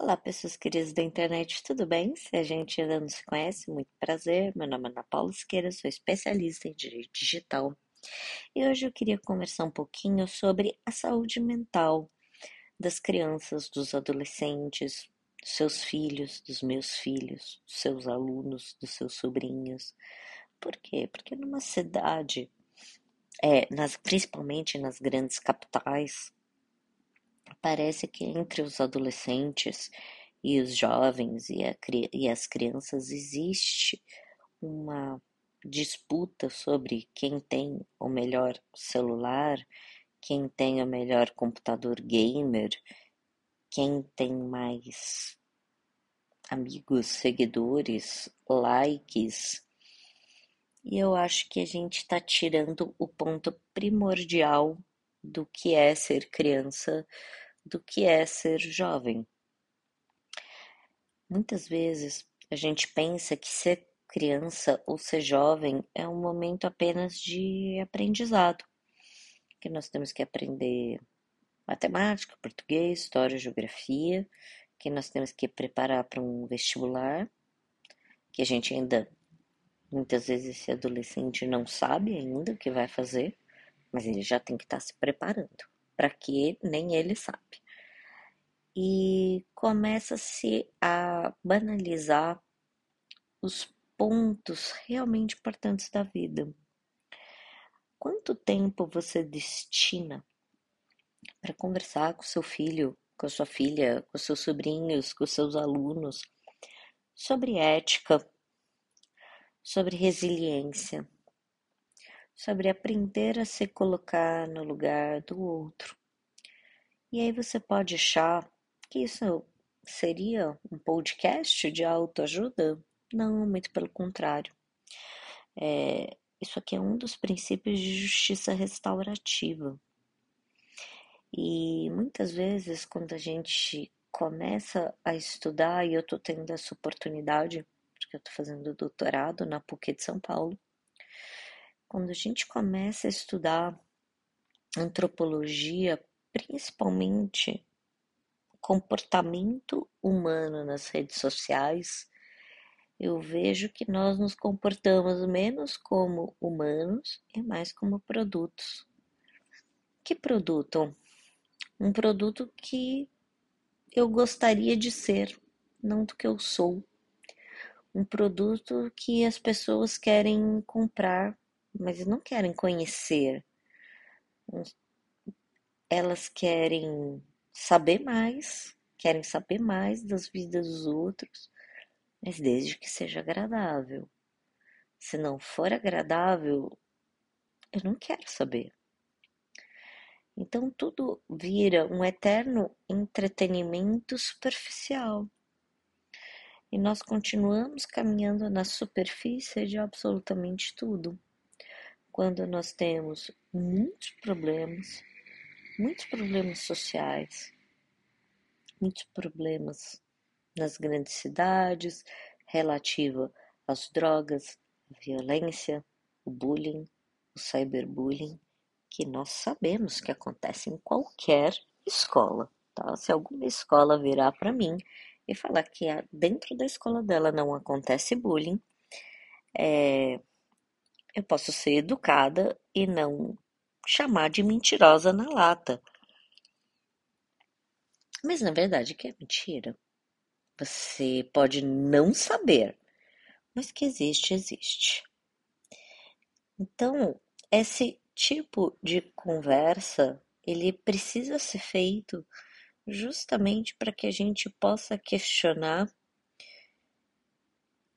Olá, pessoas queridas da internet, tudo bem? Se a gente ainda não se conhece, muito prazer. Meu nome é Ana Paula Esqueira, sou especialista em direito digital. E hoje eu queria conversar um pouquinho sobre a saúde mental das crianças, dos adolescentes, dos seus filhos, dos meus filhos, dos seus alunos, dos seus sobrinhos. Por quê? Porque numa cidade, é, nas, principalmente nas grandes capitais, Parece que entre os adolescentes e os jovens e, a, e as crianças existe uma disputa sobre quem tem o melhor celular, quem tem o melhor computador gamer, quem tem mais amigos, seguidores, likes. E eu acho que a gente está tirando o ponto primordial do que é ser criança, do que é ser jovem. Muitas vezes a gente pensa que ser criança ou ser jovem é um momento apenas de aprendizado, que nós temos que aprender matemática, português, história, geografia, que nós temos que preparar para um vestibular, que a gente ainda muitas vezes esse adolescente não sabe ainda o que vai fazer mas ele já tem que estar se preparando, para que nem ele sabe. E começa-se a banalizar os pontos realmente importantes da vida. Quanto tempo você destina para conversar com seu filho, com sua filha, com seus sobrinhos, com seus alunos sobre ética, sobre resiliência, sobre aprender a se colocar no lugar do outro. E aí você pode achar que isso seria um podcast de autoajuda? Não, muito pelo contrário. É, isso aqui é um dos princípios de justiça restaurativa. E muitas vezes, quando a gente começa a estudar, e eu estou tendo essa oportunidade, porque eu estou fazendo doutorado na PUC de São Paulo, quando a gente começa a estudar antropologia, principalmente comportamento humano nas redes sociais, eu vejo que nós nos comportamos menos como humanos e mais como produtos. Que produto? Um produto que eu gostaria de ser, não do que eu sou. Um produto que as pessoas querem comprar mas não querem conhecer. Elas querem saber mais, querem saber mais das vidas dos outros, mas desde que seja agradável. Se não for agradável, eu não quero saber. Então tudo vira um eterno entretenimento superficial. E nós continuamos caminhando na superfície de absolutamente tudo quando nós temos muitos problemas, muitos problemas sociais, muitos problemas nas grandes cidades, relativa às drogas, à violência, o bullying, o cyberbullying, que nós sabemos que acontece em qualquer escola. Tá? Se alguma escola virar para mim e falar que dentro da escola dela não acontece bullying, é, eu posso ser educada e não chamar de mentirosa na lata. Mas na verdade, que é mentira? Você pode não saber, mas que existe, existe. Então, esse tipo de conversa, ele precisa ser feito justamente para que a gente possa questionar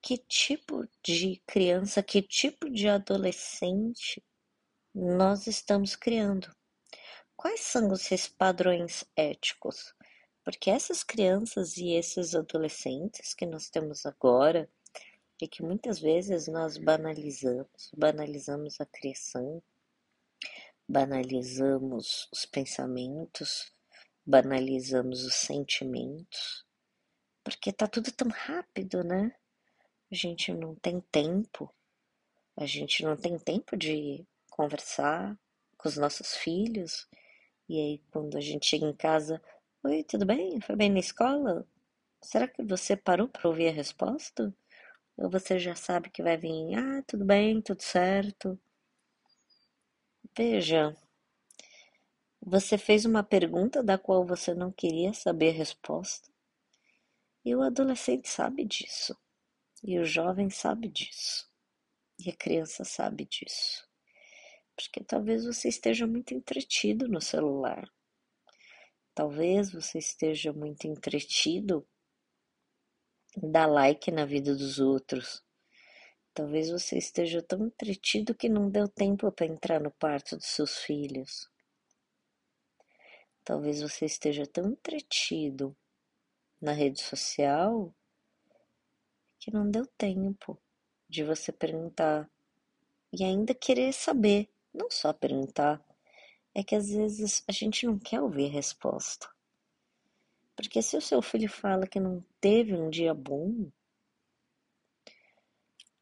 que tipo de criança, que tipo de adolescente nós estamos criando. Quais são esses padrões éticos? Porque essas crianças e esses adolescentes que nós temos agora, e que muitas vezes nós banalizamos, banalizamos a criação, banalizamos os pensamentos, banalizamos os sentimentos, porque tá tudo tão rápido, né? A gente não tem tempo, a gente não tem tempo de conversar com os nossos filhos. E aí, quando a gente chega em casa, oi, tudo bem? Foi bem na escola? Será que você parou para ouvir a resposta? Ou você já sabe que vai vir, ah, tudo bem, tudo certo? Veja, você fez uma pergunta da qual você não queria saber a resposta. E o adolescente sabe disso. E o jovem sabe disso. E a criança sabe disso. Porque talvez você esteja muito entretido no celular. Talvez você esteja muito entretido em dar like na vida dos outros. Talvez você esteja tão entretido que não deu tempo para entrar no quarto dos seus filhos. Talvez você esteja tão entretido na rede social que não deu tempo de você perguntar e ainda querer saber, não só perguntar. É que às vezes a gente não quer ouvir a resposta. Porque se o seu filho fala que não teve um dia bom,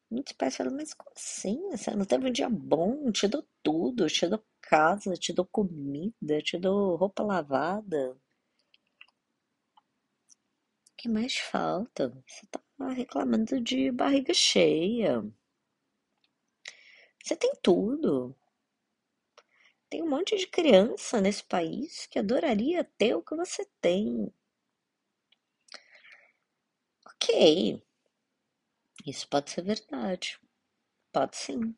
Muitos pais falam, mas como assim? Você não teve um dia bom? Te dou tudo, te dou casa, te dou comida, te dou roupa lavada. O que mais falta? Você tá reclamando de barriga cheia. Você tem tudo. Tem um monte de criança nesse país que adoraria ter o que você tem. Ok, isso pode ser verdade. Pode sim.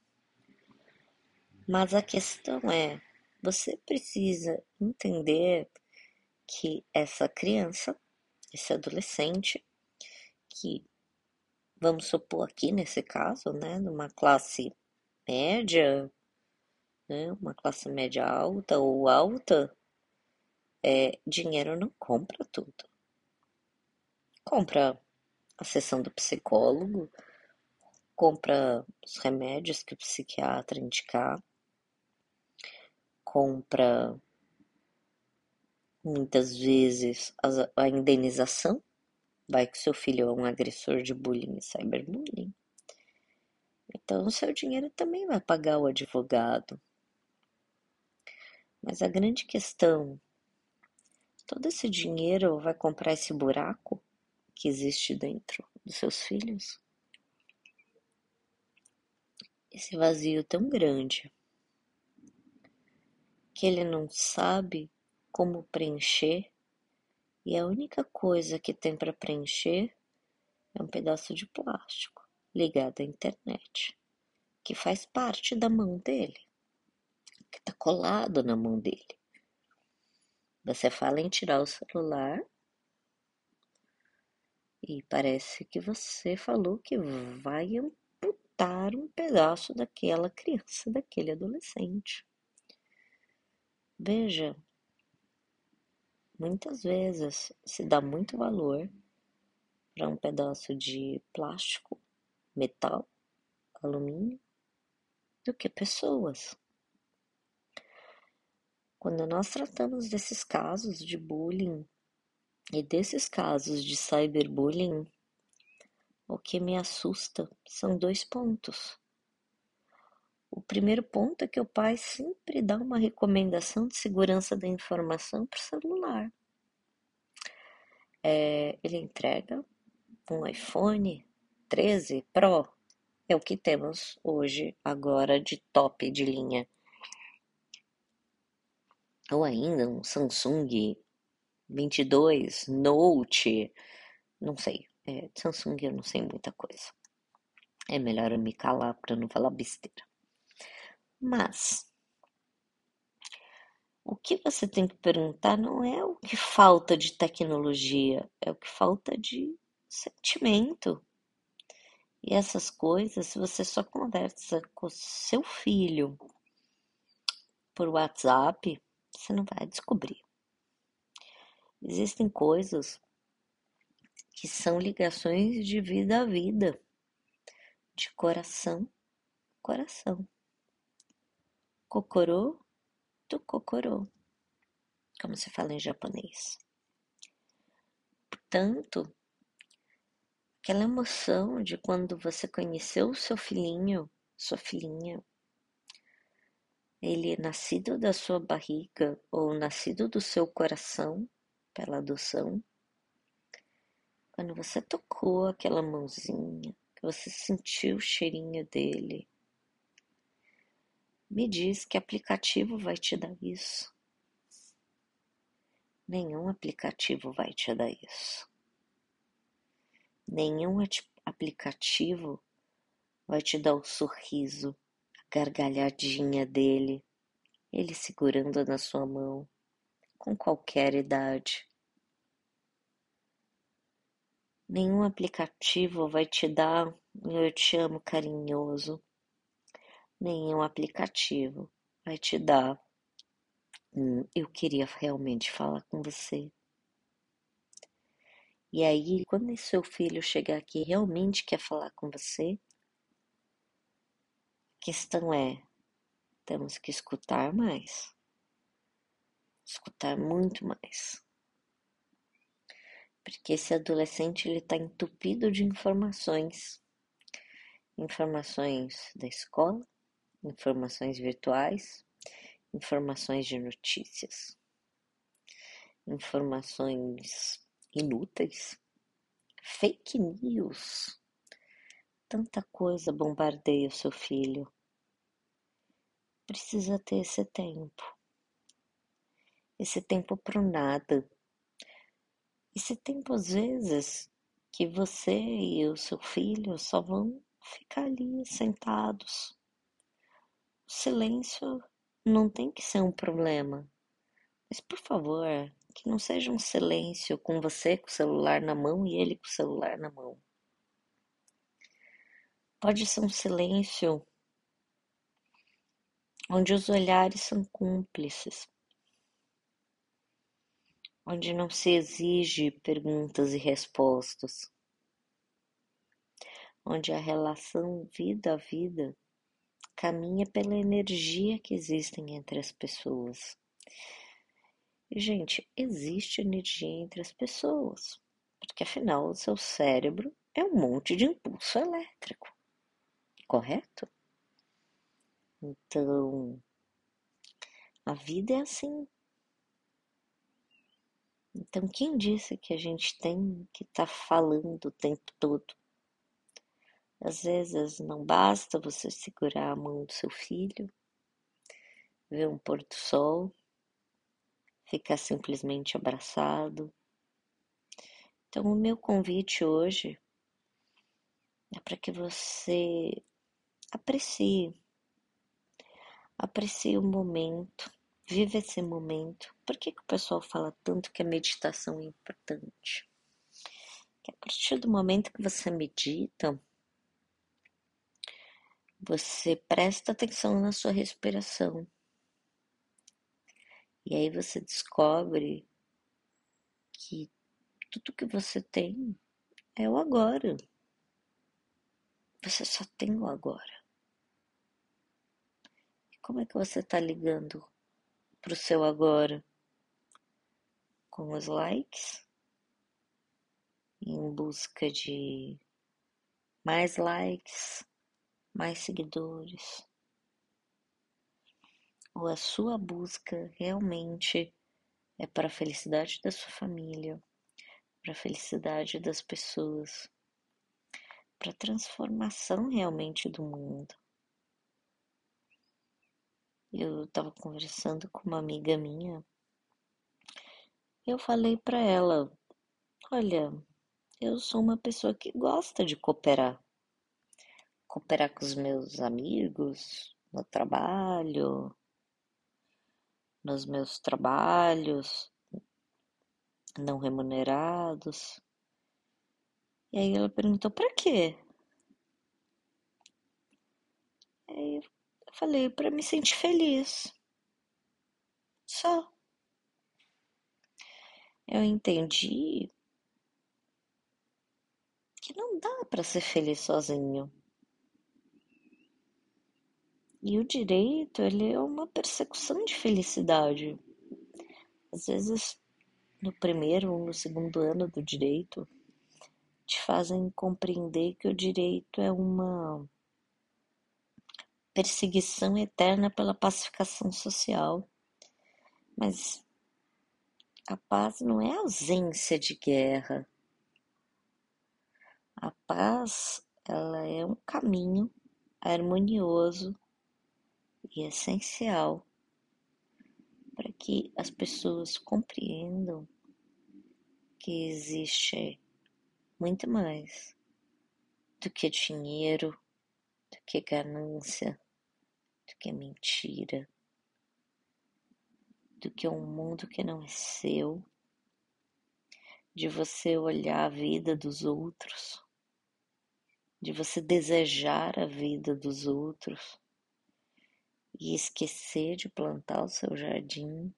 Mas a questão é, você precisa entender que essa criança, esse adolescente, que vamos supor aqui nesse caso, né, numa classe média, né, uma classe média alta ou alta, é, dinheiro não compra tudo. Compra a sessão do psicólogo, compra os remédios que o psiquiatra indicar, compra muitas vezes a indenização, vai que seu filho é um agressor de bullying e cyberbullying. Então, o seu dinheiro também vai pagar o advogado. Mas a grande questão, todo esse dinheiro vai comprar esse buraco? que existe dentro dos seus filhos? Esse vazio tão grande que ele não sabe como preencher e a única coisa que tem para preencher é um pedaço de plástico ligado à internet, que faz parte da mão dele, que está colado na mão dele. Você fala em tirar o celular, e parece que você falou que vai amputar um pedaço daquela criança, daquele adolescente. Veja, muitas vezes se dá muito valor para um pedaço de plástico, metal, alumínio, do que pessoas. Quando nós tratamos desses casos de bullying e desses casos de cyberbullying, o que me assusta são dois pontos. O primeiro ponto é que o pai sempre dá uma recomendação de segurança da informação para o celular. É, ele entrega um iPhone 13 Pro, é o que temos hoje, agora de top de linha. Ou ainda um Samsung 22, Note, não sei. É, Samsung eu não sei muita coisa. É melhor eu me calar para não falar besteira. Mas o que você tem que perguntar não é o que falta de tecnologia, é o que falta de sentimento. E essas coisas, se você só conversa com seu filho por WhatsApp, você não vai descobrir. Existem coisas que são ligações de vida a vida, de coração coração. Kokorô do kokorô, como se fala em japonês. Portanto, aquela emoção de quando você conheceu o seu filhinho, sua filhinha, ele nascido da sua barriga ou nascido do seu coração, pela adoção, Quando você tocou aquela mãozinha, que você sentiu o cheirinho dele, me diz que aplicativo vai te dar isso. Nenhum aplicativo vai te dar isso. Nenhum aplicativo vai te dar o sorriso, a gargalhadinha dele, ele segurando na sua mão, com qualquer idade. Nenhum aplicativo vai te dar um eu te amo carinhoso. Nenhum aplicativo vai te dar um eu queria realmente falar com você. E aí, quando esse seu filho chegar aqui realmente quer falar com você, a questão é: temos que escutar mais. Escutar muito mais. Porque esse adolescente ele está entupido de informações. Informações da escola, informações virtuais, informações de notícias, informações inúteis, fake news. Tanta coisa bombardeia o seu filho. Precisa ter esse tempo. Esse tempo pro nada esse tempo, às vezes, que você e o seu filho só vão ficar ali sentados. Silêncio não tem que ser um problema. Mas, por favor, que não seja um silêncio com você com o celular na mão e ele com o celular na mão. Pode ser um silêncio onde os olhares são cúmplices onde não se exige perguntas e respostas, onde a relação vida a vida caminha pela energia que existem entre as pessoas. E, gente, existe energia entre as pessoas, porque afinal o seu cérebro é um monte de impulso elétrico, correto? Então, a vida é assim. Então, quem disse que a gente tem que estar tá falando o tempo todo? Às vezes não basta você segurar a mão do seu filho, ver um pôr do sol, ficar simplesmente abraçado. Então, o meu convite hoje é para que você aprecie, aprecie o momento, Vive esse momento. Por que, que o pessoal fala tanto que a meditação é importante? Que a partir do momento que você medita, você presta atenção na sua respiração. E aí você descobre que tudo que você tem é o agora. Você só tem o agora. E como é que você está ligando para o seu agora com os likes, em busca de mais likes, mais seguidores, ou a sua busca realmente é para a felicidade da sua família, para a felicidade das pessoas, para a transformação realmente do mundo. Eu estava conversando com uma amiga minha. Eu falei para ela: Olha, eu sou uma pessoa que gosta de cooperar. Cooperar com os meus amigos, no trabalho, nos meus trabalhos não remunerados. E aí ela perguntou: para quê? Aí Falei para me sentir feliz. Só. Eu entendi que não dá para ser feliz sozinho. E o direito, ele é uma persecução de felicidade. Às vezes, no primeiro ou no segundo ano do direito, te fazem compreender que o direito é uma perseguição eterna pela pacificação social. Mas a paz não é ausência de guerra. A paz, ela é um caminho harmonioso e essencial para que as pessoas compreendam que existe muito mais do que dinheiro, do que ganância, do que mentira, do que um mundo que não é seu, de você olhar a vida dos outros, de você desejar a vida dos outros e esquecer de plantar o seu jardim.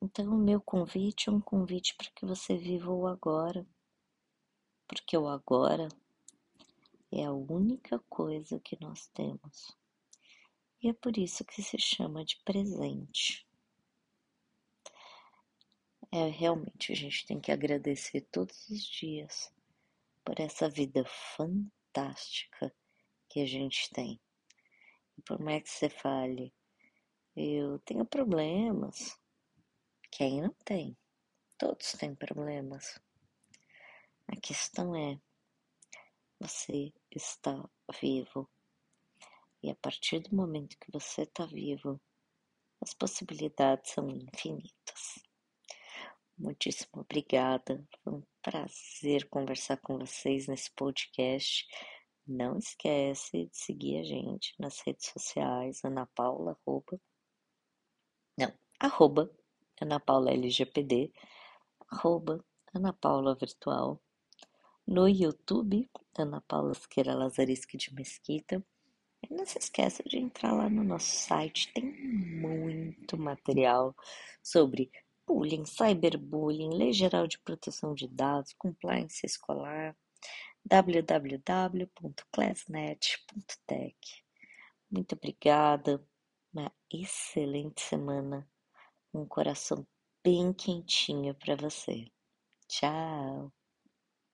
Então, o meu convite é um convite para que você viva o agora, porque o agora é a única coisa que nós temos. E é por isso que se chama de presente. É realmente a gente tem que agradecer todos os dias por essa vida fantástica que a gente tem. Por mais que você fale, eu tenho problemas. Quem não tem? Todos têm problemas. A questão é, você está vivo. E a partir do momento que você está vivo, as possibilidades são infinitas. Muitíssimo obrigada. Foi um prazer conversar com vocês nesse podcast. Não esquece de seguir a gente nas redes sociais, Ana Paula, arroba, não, arroba, Ana Paula LGPD, arroba, Ana Paula Virtual, no YouTube, Ana Paula Siqueira Lazarisque de Mesquita. E não se esqueça de entrar lá no nosso site, tem muito material sobre bullying, cyberbullying, lei geral de proteção de dados, compliance escolar, www.classnet.tech. Muito obrigada, uma excelente semana, um coração bem quentinho para você. Tchau!